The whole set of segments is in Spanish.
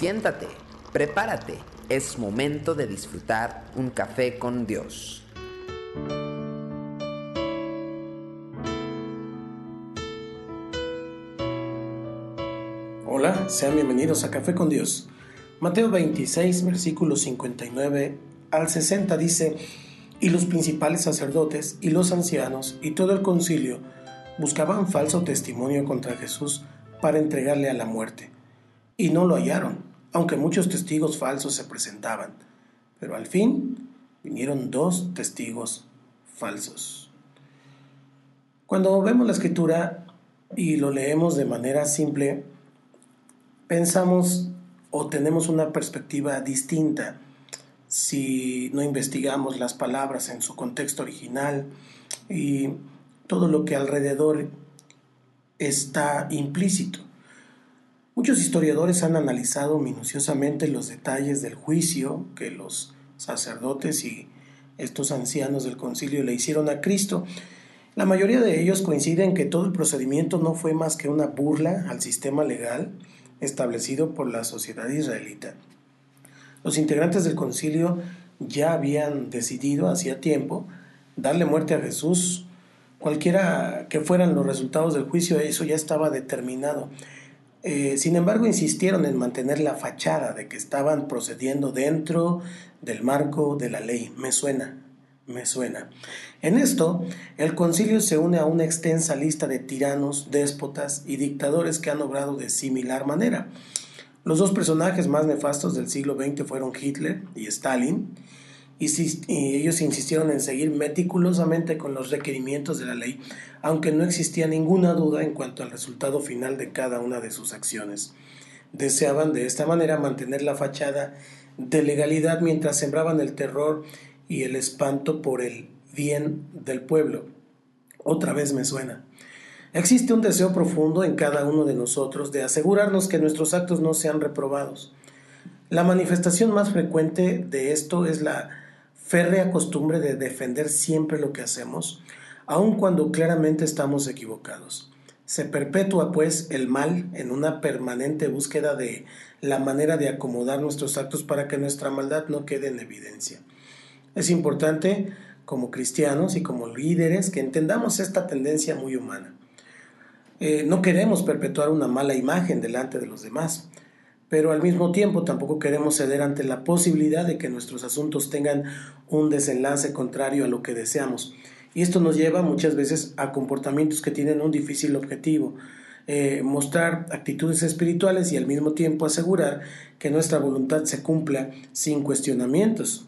Siéntate, prepárate, es momento de disfrutar un café con Dios. Hola, sean bienvenidos a Café con Dios. Mateo 26, versículos 59 al 60 dice, y los principales sacerdotes y los ancianos y todo el concilio buscaban falso testimonio contra Jesús para entregarle a la muerte. Y no lo hallaron, aunque muchos testigos falsos se presentaban. Pero al fin vinieron dos testigos falsos. Cuando vemos la escritura y lo leemos de manera simple, pensamos o tenemos una perspectiva distinta si no investigamos las palabras en su contexto original y todo lo que alrededor está implícito. Muchos historiadores han analizado minuciosamente los detalles del juicio que los sacerdotes y estos ancianos del concilio le hicieron a Cristo. La mayoría de ellos coinciden que todo el procedimiento no fue más que una burla al sistema legal establecido por la sociedad israelita. Los integrantes del concilio ya habían decidido hacía tiempo darle muerte a Jesús. Cualquiera que fueran los resultados del juicio, eso ya estaba determinado. Eh, sin embargo, insistieron en mantener la fachada de que estaban procediendo dentro del marco de la ley. Me suena, me suena. En esto, el concilio se une a una extensa lista de tiranos, déspotas y dictadores que han obrado de similar manera. Los dos personajes más nefastos del siglo XX fueron Hitler y Stalin, y, ellos insistieron en seguir meticulosamente con los requerimientos de la ley, aunque no existía ninguna duda en cuanto al resultado final de cada una de sus acciones. Deseaban de esta manera mantener la fachada de legalidad mientras sembraban el terror y el espanto por el bien del pueblo. Otra vez me suena. Existe un deseo profundo en cada uno de nosotros de asegurarnos que nuestros actos no sean reprobados. La manifestación más frecuente de esto es la férrea costumbre de defender siempre lo que hacemos, aun cuando claramente estamos equivocados. Se perpetúa, pues, el mal en una permanente búsqueda de la manera de acomodar nuestros actos para que nuestra maldad no quede en evidencia. Es importante, como cristianos y como líderes, que entendamos esta tendencia muy humana. Eh, no queremos perpetuar una mala imagen delante de los demás, pero al mismo tiempo tampoco queremos ceder ante la posibilidad de que nuestros asuntos tengan un desenlace contrario a lo que deseamos. Y esto nos lleva muchas veces a comportamientos que tienen un difícil objetivo, eh, mostrar actitudes espirituales y al mismo tiempo asegurar que nuestra voluntad se cumpla sin cuestionamientos.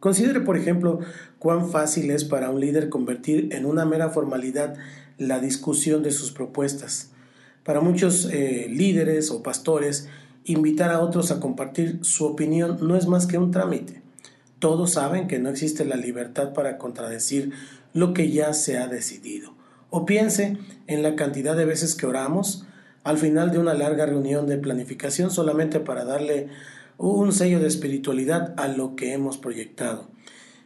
Considere, por ejemplo, cuán fácil es para un líder convertir en una mera formalidad la discusión de sus propuestas. Para muchos eh, líderes o pastores, invitar a otros a compartir su opinión no es más que un trámite. Todos saben que no existe la libertad para contradecir lo que ya se ha decidido. O piense en la cantidad de veces que oramos al final de una larga reunión de planificación solamente para darle un sello de espiritualidad a lo que hemos proyectado.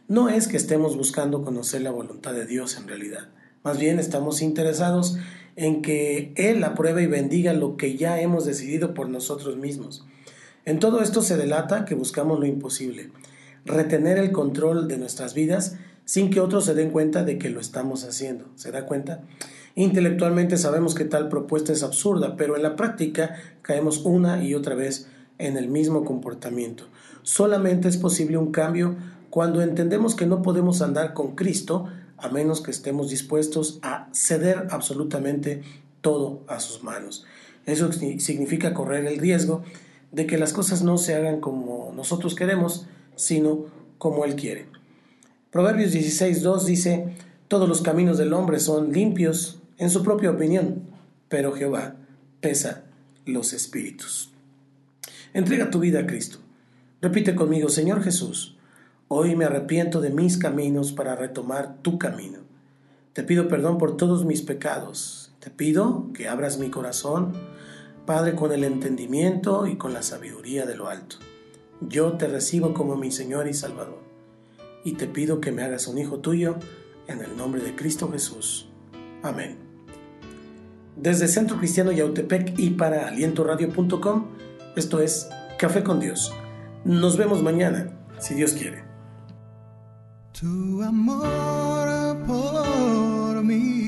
No es que estemos buscando conocer la voluntad de Dios en realidad. Más bien estamos interesados en que Él apruebe y bendiga lo que ya hemos decidido por nosotros mismos. En todo esto se delata que buscamos lo imposible, retener el control de nuestras vidas sin que otros se den cuenta de que lo estamos haciendo. ¿Se da cuenta? Intelectualmente sabemos que tal propuesta es absurda, pero en la práctica caemos una y otra vez en el mismo comportamiento. Solamente es posible un cambio cuando entendemos que no podemos andar con Cristo a menos que estemos dispuestos a ceder absolutamente todo a sus manos. Eso significa correr el riesgo de que las cosas no se hagan como nosotros queremos, sino como Él quiere. Proverbios 16.2 dice, todos los caminos del hombre son limpios en su propia opinión, pero Jehová pesa los espíritus. Entrega tu vida a Cristo. Repite conmigo, Señor Jesús, Hoy me arrepiento de mis caminos para retomar tu camino. Te pido perdón por todos mis pecados. Te pido que abras mi corazón, Padre, con el entendimiento y con la sabiduría de lo alto. Yo te recibo como mi Señor y Salvador. Y te pido que me hagas un hijo tuyo en el nombre de Cristo Jesús. Amén. Desde Centro Cristiano Yautepec y para alientoradio.com, esto es Café con Dios. Nos vemos mañana, si Dios quiere. Tu amor por mí.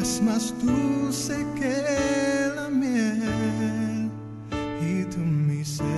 Es más dulce que la miel y tu misericordia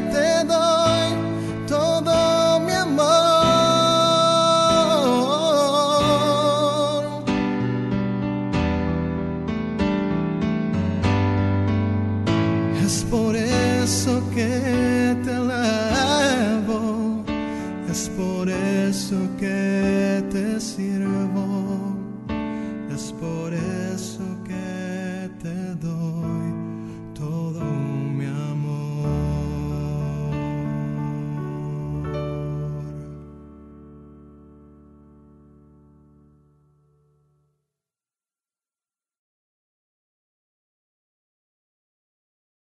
eso que te sirvo,